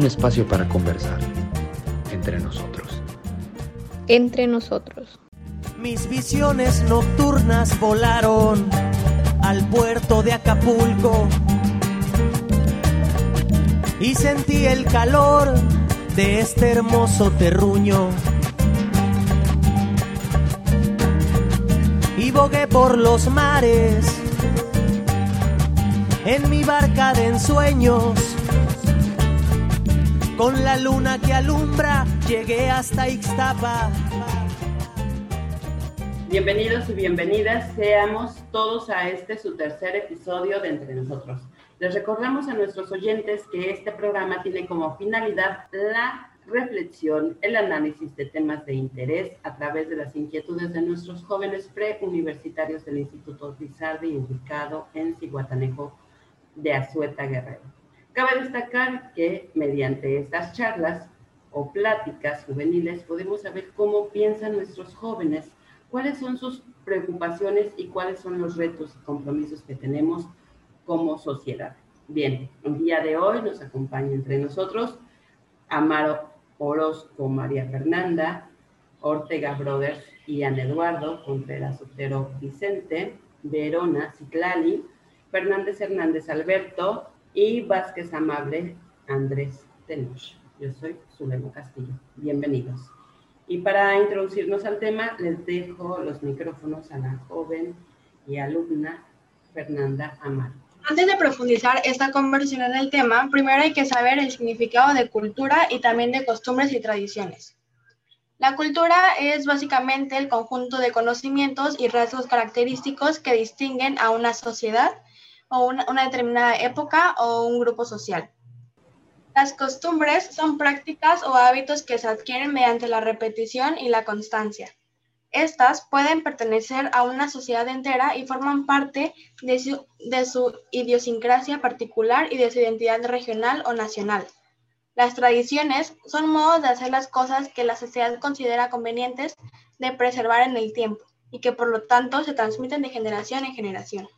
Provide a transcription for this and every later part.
un espacio para conversar entre nosotros. Entre nosotros. Mis visiones nocturnas volaron al puerto de Acapulco y sentí el calor de este hermoso terruño. Y bogué por los mares en mi barca de ensueños. Con la luna que alumbra, llegué hasta Ixtapa. Bienvenidos y bienvenidas seamos todos a este su tercer episodio de Entre Nosotros. Les recordamos a nuestros oyentes que este programa tiene como finalidad la reflexión, el análisis de temas de interés a través de las inquietudes de nuestros jóvenes preuniversitarios del Instituto Lizardi, ubicado en Cihuatanejo de Azueta Guerrero. Cabe destacar que mediante estas charlas o pláticas juveniles podemos saber cómo piensan nuestros jóvenes cuáles son sus preocupaciones y cuáles son los retos y compromisos que tenemos como sociedad. Bien, el día de hoy nos acompaña entre nosotros Amaro Orozco, María Fernanda, Ortega Brothers, Ian Eduardo, Contreras Otero Vicente, Verona Ciclali, Fernández Hernández Alberto y Vázquez Amable Andrés Tenoch. Yo soy Zulema Castillo. Bienvenidos. Y para introducirnos al tema, les dejo los micrófonos a la joven y alumna Fernanda Amar. Antes de profundizar esta conversión en el tema, primero hay que saber el significado de cultura y también de costumbres y tradiciones. La cultura es básicamente el conjunto de conocimientos y rasgos característicos que distinguen a una sociedad o una, determinada época o un grupo social. Las costumbres son prácticas o hábitos que se adquieren mediante la repetición y la constancia. Estas pueden pertenecer a una sociedad entera y forman parte de su, idiosincrasia particular y de su identidad regional o nacional. Las tradiciones son modos de hacer las cosas que la sociedad considera convenientes de preservar en el tiempo y que por lo tanto se transmiten de generación en generación.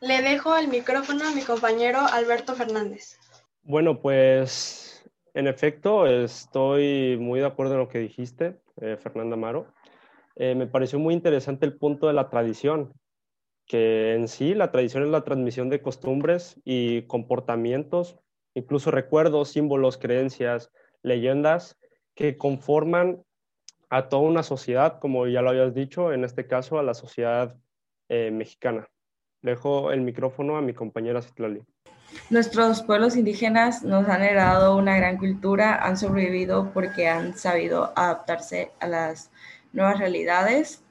Le dejo el micrófono a mi compañero Alberto Fernández. Bueno, pues en efecto, estoy muy de acuerdo en lo que dijiste, eh, Fernanda Amaro. Eh, me pareció muy interesante el punto de la tradición, que en sí la tradición es la transmisión de costumbres y comportamientos, incluso recuerdos, símbolos, creencias, leyendas que conforman a toda una sociedad, como ya lo habías dicho, en este caso a la sociedad eh, mexicana. Dejo el micrófono a mi compañera Citlali. Nuestros pueblos indígenas nos han heredado una gran cultura, han sobrevivido porque han sabido adaptarse a las nuevas realidades,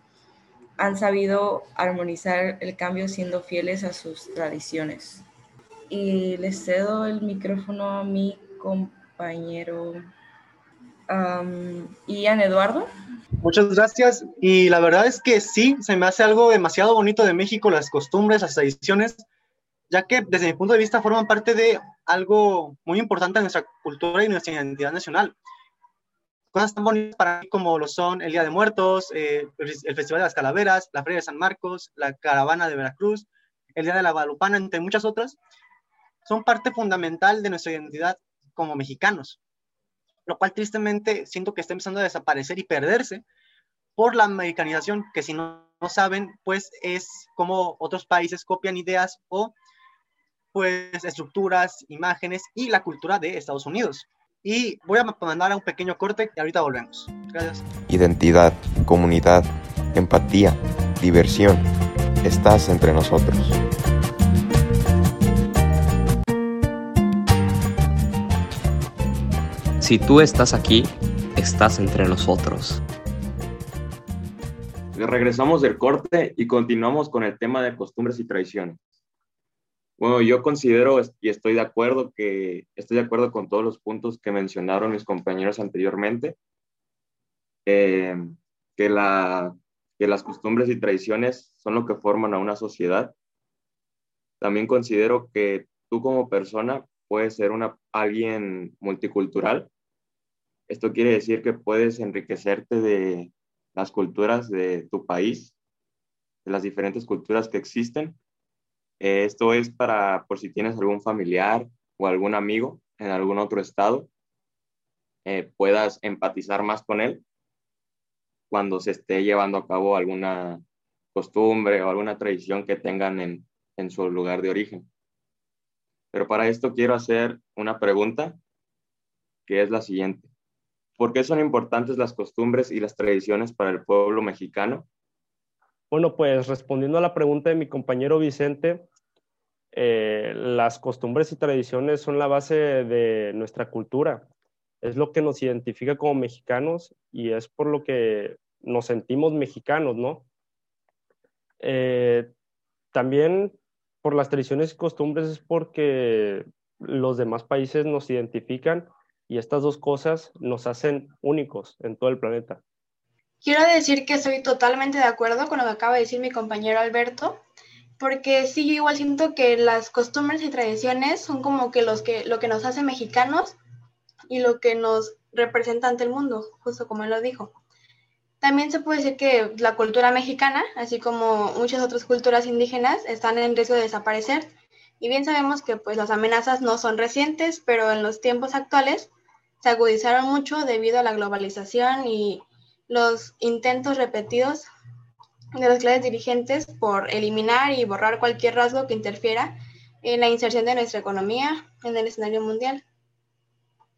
han sabido armonizar el cambio siendo fieles a sus tradiciones. Y les cedo el micrófono a mi compañero um, Ian Eduardo. Muchas gracias. Y la verdad es que sí, se me hace algo demasiado bonito de México, las costumbres, las tradiciones ya que desde mi punto de vista forman parte de algo muy importante en nuestra cultura y nuestra identidad nacional. Cosas tan bonitas para mí como lo son el Día de Muertos, eh, el Festival de las Calaveras, la Feria de San Marcos, la Caravana de Veracruz, el Día de la Guadalupana, entre muchas otras, son parte fundamental de nuestra identidad como mexicanos, lo cual tristemente siento que está empezando a desaparecer y perderse por la americanización, que si no, no saben, pues es como otros países copian ideas o pues estructuras, imágenes y la cultura de Estados Unidos. Y voy a mandar a un pequeño corte y ahorita volvemos. Gracias. Identidad, comunidad, empatía, diversión. Estás entre nosotros. Si tú estás aquí, estás entre nosotros. Regresamos del corte y continuamos con el tema de costumbres y tradiciones. Bueno, yo considero y estoy de acuerdo que estoy de acuerdo con todos los puntos que mencionaron mis compañeros anteriormente, eh, que, la, que las costumbres y tradiciones son lo que forman a una sociedad. También considero que tú como persona puedes ser una, alguien multicultural. Esto quiere decir que puedes enriquecerte de las culturas de tu país, de las diferentes culturas que existen esto es para por si tienes algún familiar o algún amigo en algún otro estado, eh, puedas empatizar más con él cuando se esté llevando a cabo alguna costumbre o alguna tradición que tengan en, en su lugar de origen. Pero para esto quiero hacer una pregunta que es la siguiente. ¿Por qué son importantes las costumbres y las tradiciones para el pueblo mexicano? Bueno, pues respondiendo a la pregunta de mi compañero Vicente, eh, las costumbres y tradiciones son la base de nuestra cultura. Es lo que nos identifica como mexicanos y es por lo que nos sentimos mexicanos, ¿no? Eh, también por las tradiciones y costumbres es porque los demás países nos identifican y estas dos cosas nos hacen únicos en todo el planeta. Quiero decir que estoy totalmente de acuerdo con lo que acaba de decir mi compañero Alberto, porque sí, yo igual siento que las costumbres y tradiciones son como que, los que lo que nos hace mexicanos y lo que nos representa ante el mundo, justo como él lo dijo. También se puede decir que la cultura mexicana, así como muchas otras culturas indígenas, están en riesgo de desaparecer. Y bien sabemos que pues las amenazas no son recientes, pero en los tiempos actuales se agudizaron mucho debido a la globalización y los intentos repetidos de los claves dirigentes por eliminar y borrar cualquier rasgo que interfiera en la inserción de nuestra economía en el escenario mundial.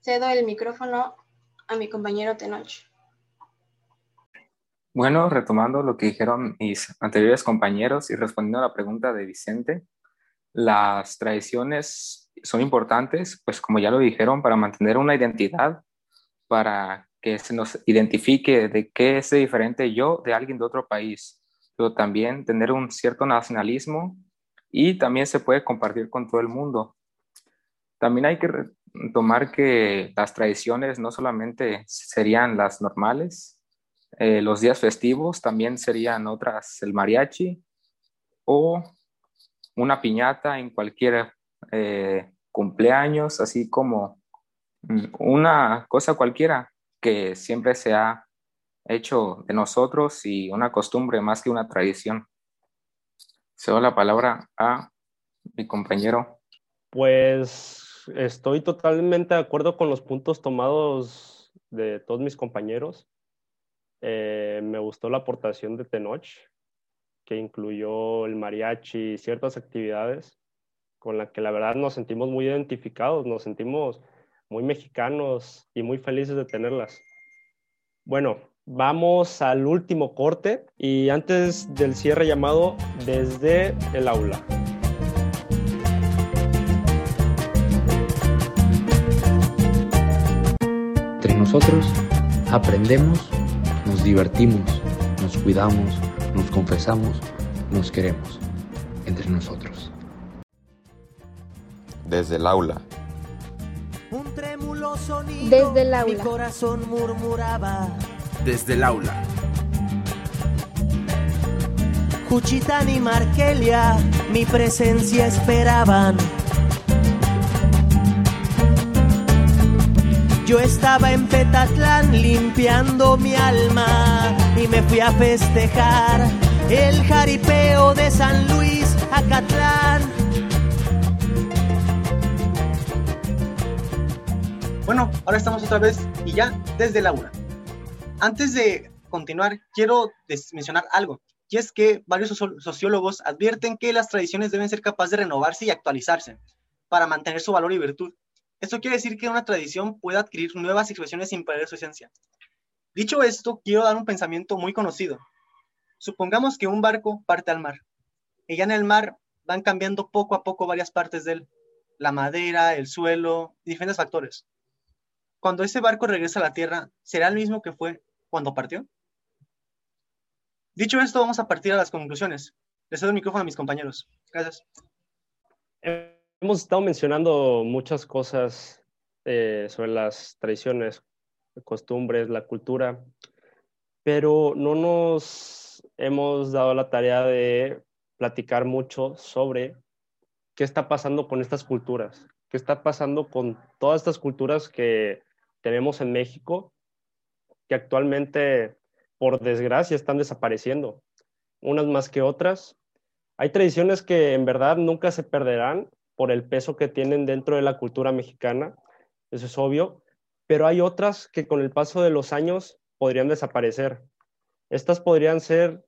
Cedo el micrófono a mi compañero Tenoch. Bueno, retomando lo que dijeron mis anteriores compañeros y respondiendo a la pregunta de Vicente, las tradiciones son importantes, pues como ya lo dijeron, para mantener una identidad, para que se nos identifique de qué es diferente yo de alguien de otro país, pero también tener un cierto nacionalismo y también se puede compartir con todo el mundo. También hay que tomar que las tradiciones no solamente serían las normales, eh, los días festivos también serían otras, el mariachi o una piñata en cualquier eh, cumpleaños, así como una cosa cualquiera que siempre se ha hecho de nosotros y una costumbre más que una tradición. Cedo la palabra a mi compañero. Pues estoy totalmente de acuerdo con los puntos tomados de todos mis compañeros. Eh, me gustó la aportación de Tenoch, que incluyó el mariachi y ciertas actividades con las que la verdad nos sentimos muy identificados, nos sentimos muy mexicanos y muy felices de tenerlas. Bueno, vamos al último corte y antes del cierre llamado desde el aula. Entre nosotros aprendemos nos divertimos, nos cuidamos, nos confesamos, nos queremos entre nosotros. Desde el aula. Un trémulo sonido, Desde el aula. mi corazón murmuraba. Desde el aula. Juchitán y Markelia, mi presencia esperaban. Yo estaba en Petatlán limpiando mi alma y me fui a festejar el jaripeo de San Luis Acatlán. Bueno, ahora estamos otra vez y ya desde el aula. Antes de continuar, quiero mencionar algo, y es que varios sociólogos advierten que las tradiciones deben ser capaces de renovarse y actualizarse para mantener su valor y virtud. Esto quiere decir que una tradición puede adquirir nuevas expresiones sin perder su esencia. Dicho esto, quiero dar un pensamiento muy conocido. Supongamos que un barco parte al mar, y ya en el mar van cambiando poco a poco varias partes de él, la madera, el suelo, diferentes factores. Cuando ese barco regresa a la tierra, ¿será el mismo que fue cuando partió? Dicho esto, vamos a partir a las conclusiones. Les cedo el micrófono a mis compañeros. Gracias. Hemos estado mencionando muchas cosas eh, sobre las tradiciones, costumbres, la cultura, pero no nos hemos dado la tarea de platicar mucho sobre qué está pasando con estas culturas, qué está pasando con todas estas culturas que tenemos en México, que actualmente, por desgracia, están desapareciendo, unas más que otras. Hay tradiciones que en verdad nunca se perderán por el peso que tienen dentro de la cultura mexicana, eso es obvio, pero hay otras que con el paso de los años podrían desaparecer. Estas podrían ser,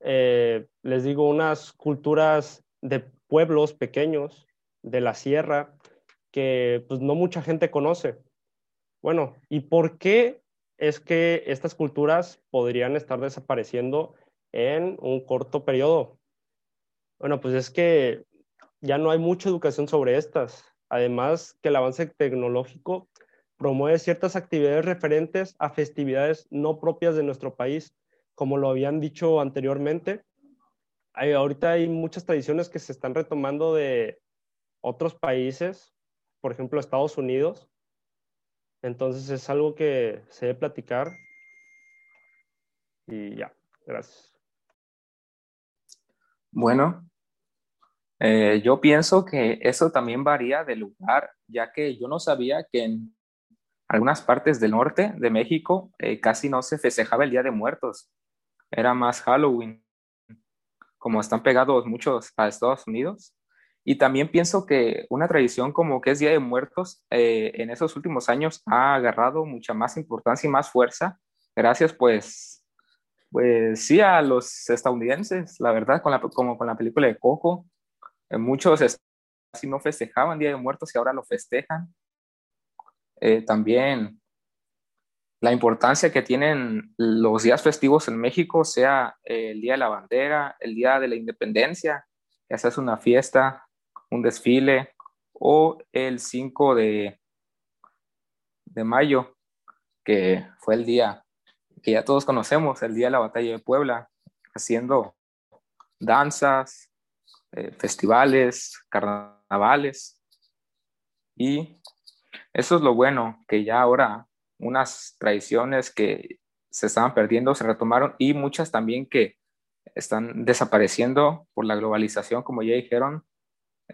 eh, les digo, unas culturas de pueblos pequeños, de la sierra, que pues no mucha gente conoce. Bueno, ¿y por qué es que estas culturas podrían estar desapareciendo en un corto periodo? Bueno, pues es que ya no hay mucha educación sobre estas. Además que el avance tecnológico promueve ciertas actividades referentes a festividades no propias de nuestro país, como lo habían dicho anteriormente. Hay, ahorita hay muchas tradiciones que se están retomando de otros países, por ejemplo Estados Unidos. Entonces es algo que se debe platicar. Y ya, gracias. Bueno, eh, yo pienso que eso también varía de lugar, ya que yo no sabía que en algunas partes del norte de México eh, casi no se festejaba el Día de Muertos. Era más Halloween, como están pegados muchos a Estados Unidos. Y también pienso que una tradición como que es Día de Muertos eh, en esos últimos años ha agarrado mucha más importancia y más fuerza, gracias pues, pues sí a los estadounidenses, la verdad, con la, como con la película de Coco, eh, muchos casi no festejaban Día de Muertos y ahora lo festejan. Eh, también la importancia que tienen los días festivos en México, sea el Día de la Bandera, el Día de la Independencia, que haces una fiesta, un desfile, o el 5 de, de mayo, que fue el día que ya todos conocemos, el día de la batalla de Puebla, haciendo danzas, eh, festivales, carnavales, y eso es lo bueno, que ya ahora unas tradiciones que se estaban perdiendo se retomaron y muchas también que están desapareciendo por la globalización, como ya dijeron.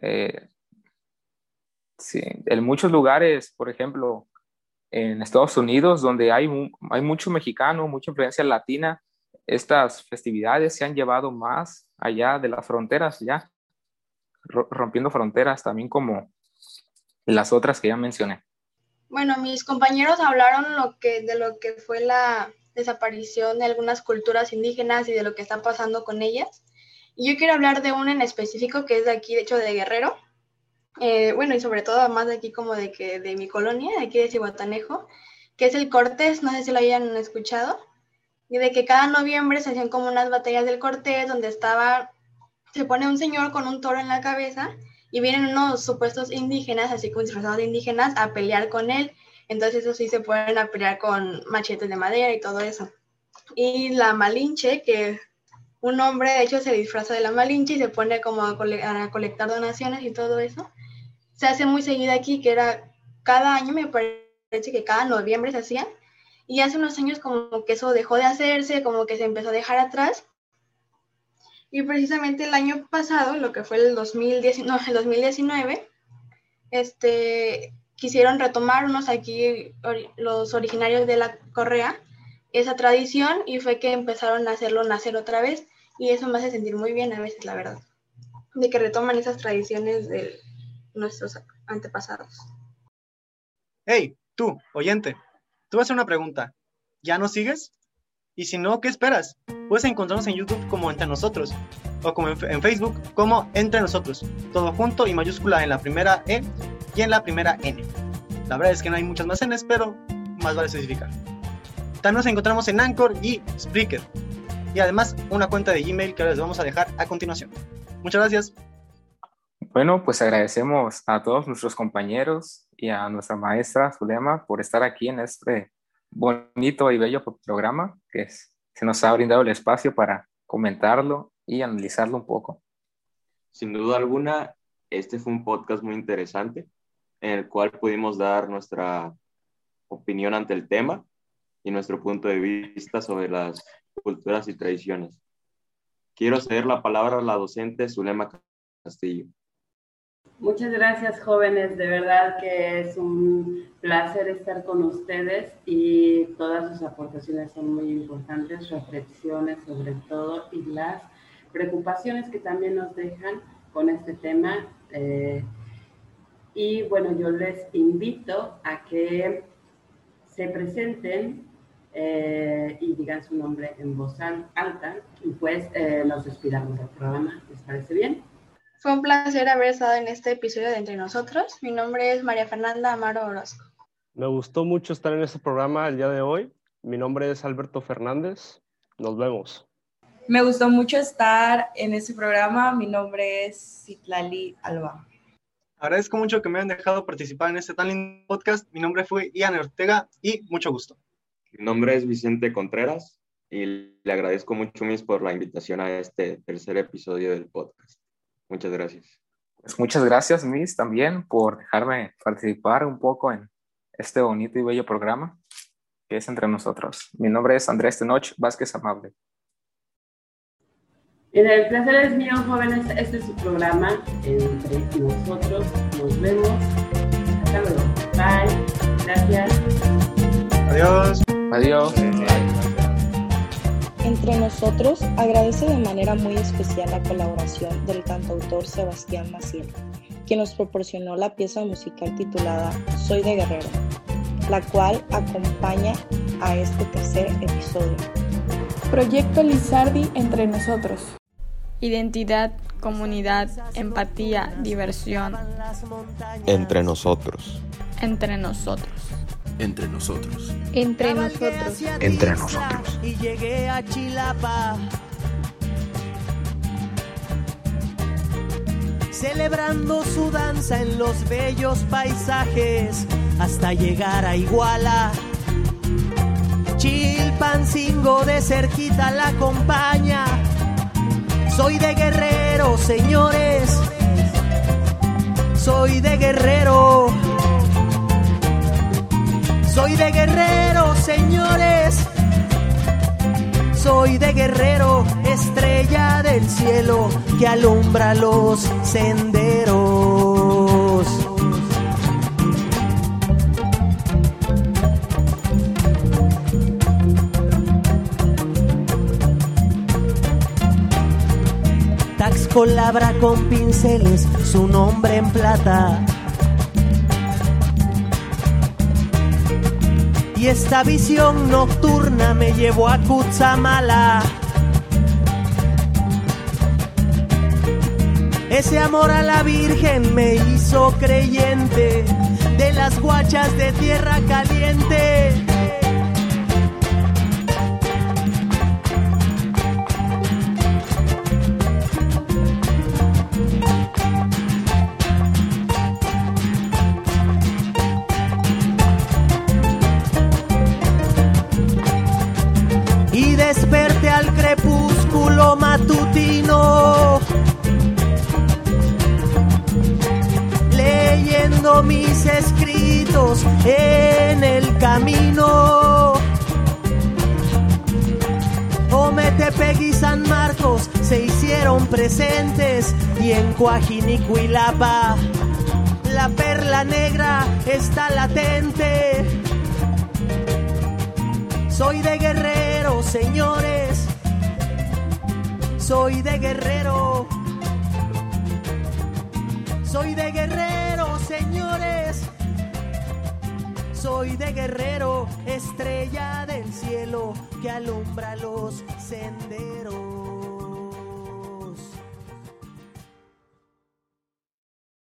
Eh, sí, en muchos lugares, por ejemplo, en Estados Unidos, donde hay, hay mucho mexicano, mucha influencia latina, estas festividades se han llevado más allá de las fronteras, ya rompiendo fronteras, también como las otras que ya mencioné. Bueno, mis compañeros hablaron lo que, de lo que fue la desaparición de algunas culturas indígenas y de lo que está pasando con ellas. Yo quiero hablar de una en específico que es de aquí, de hecho, de Guerrero. Eh, bueno, y sobre todo más de aquí como de, que, de mi colonia, de aquí de Cihuatanejo, que es el Cortés, no sé si lo hayan escuchado, y de que cada noviembre se hacían como unas batallas del Cortés donde estaba, se pone un señor con un toro en la cabeza y vienen unos supuestos indígenas, así como disfrazados indígenas, a pelear con él. Entonces eso sí se pueden a pelear con machetes de madera y todo eso. Y la Malinche, que un hombre de hecho se disfraza de la Malinche y se pone como a, colectar donaciones y todo eso. Se hace muy seguida aquí, que era cada año, me parece que cada noviembre se hacían. Y hace unos años como que eso dejó de hacerse, como que se empezó a dejar atrás. Y precisamente el año pasado, lo que fue el 2019, el 2019 este, quisieron retomar unos aquí, los originarios de la Correa, esa tradición y fue que empezaron a hacerlo nacer otra vez y eso me hace sentir muy bien a veces, la verdad, de que retoman esas tradiciones de nuestros antepasados. Hey, tú, oyente, tú vas a hacer una pregunta. ¿Ya no sigues? Y si no, ¿qué esperas? Puedes encontrarnos en YouTube como Entre Nosotros o como en, Facebook como Entre Nosotros, todo junto y mayúscula en la primera E y en la primera N. La verdad es que no hay muchas más Ns, pero más vale especificar. También nos encontramos en Anchor y Spreaker. Y además una cuenta de Gmail que les vamos a dejar a continuación. Muchas gracias. Bueno, pues agradecemos a todos nuestros compañeros y a nuestra maestra Zulema por estar aquí en este bonito y bello programa que es se nos ha brindado el espacio para comentarlo y analizarlo un poco. Sin duda alguna, este fue un podcast muy interesante en el cual pudimos dar nuestra opinión ante el tema y nuestro punto de vista sobre las culturas y tradiciones. Quiero ceder la palabra a la docente Zulema Castillo. Muchas gracias, jóvenes. De verdad que es un placer estar con ustedes y todas sus aportaciones son muy importantes, reflexiones sobre todo y las preocupaciones que también nos dejan con este tema. Eh, y bueno, yo les invito a que se presenten eh, y digan su nombre en voz alta y pues eh, nos despidamos del programa. ¿Les parece bien? Fue un placer haber estado en este episodio de Entre Nosotros. Mi nombre es María Fernanda Amaro Orozco. Me gustó mucho estar en este programa el día de hoy. Mi nombre es Alberto Fernández. Nos vemos. Me gustó mucho estar en este programa. Mi nombre es Citlali Alba. Agradezco mucho que me hayan dejado participar en este tan lindo podcast. Mi nombre fue Ian Ortega y mucho gusto. Mi nombre es Vicente Contreras y le agradezco mucho, Miss, por la invitación a este tercer episodio del podcast. Muchas gracias. Pues muchas gracias, Miss, también por dejarme participar un poco en este bonito y bello programa que es entre nosotros. Mi nombre es Andrés Tenoch Vázquez Amable. El placer es mío, jóvenes. Este es su programa entre nosotros. Nos vemos. Hasta luego. Bye. Gracias. Adiós. Adiós. Entre nosotros agradece de manera muy especial la colaboración del cantautor Sebastián Maciel, que nos proporcionó la pieza musical titulada Soy de Guerrero, la cual acompaña a este tercer episodio. Proyecto Lizardi entre nosotros. Identidad, comunidad, empatía, diversión. Entre nosotros. Entre nosotros. Entre nosotros. Entre nosotros. Entre nosotros. Y llegué a Chilapa. Celebrando su danza en los bellos paisajes hasta llegar a Iguala. Chilpancingo de cerquita la acompaña. Soy de guerrero, señores. Soy de guerrero. Soy de guerrero, señores. Soy de guerrero, estrella del cielo que alumbra los senderos. Taxco labra con pinceles su nombre en plata. Y esta visión nocturna me llevó a Cutzamala. Ese amor a la Virgen me hizo creyente de las guachas de tierra caliente. Ometepec y San Marcos se hicieron presentes y en Coajinicuilapa la perla negra está latente. Soy de guerrero, señores. Soy de guerrero. Soy de guerrero, señores. Soy de guerrero, estrella del cielo que alumbra los senderos.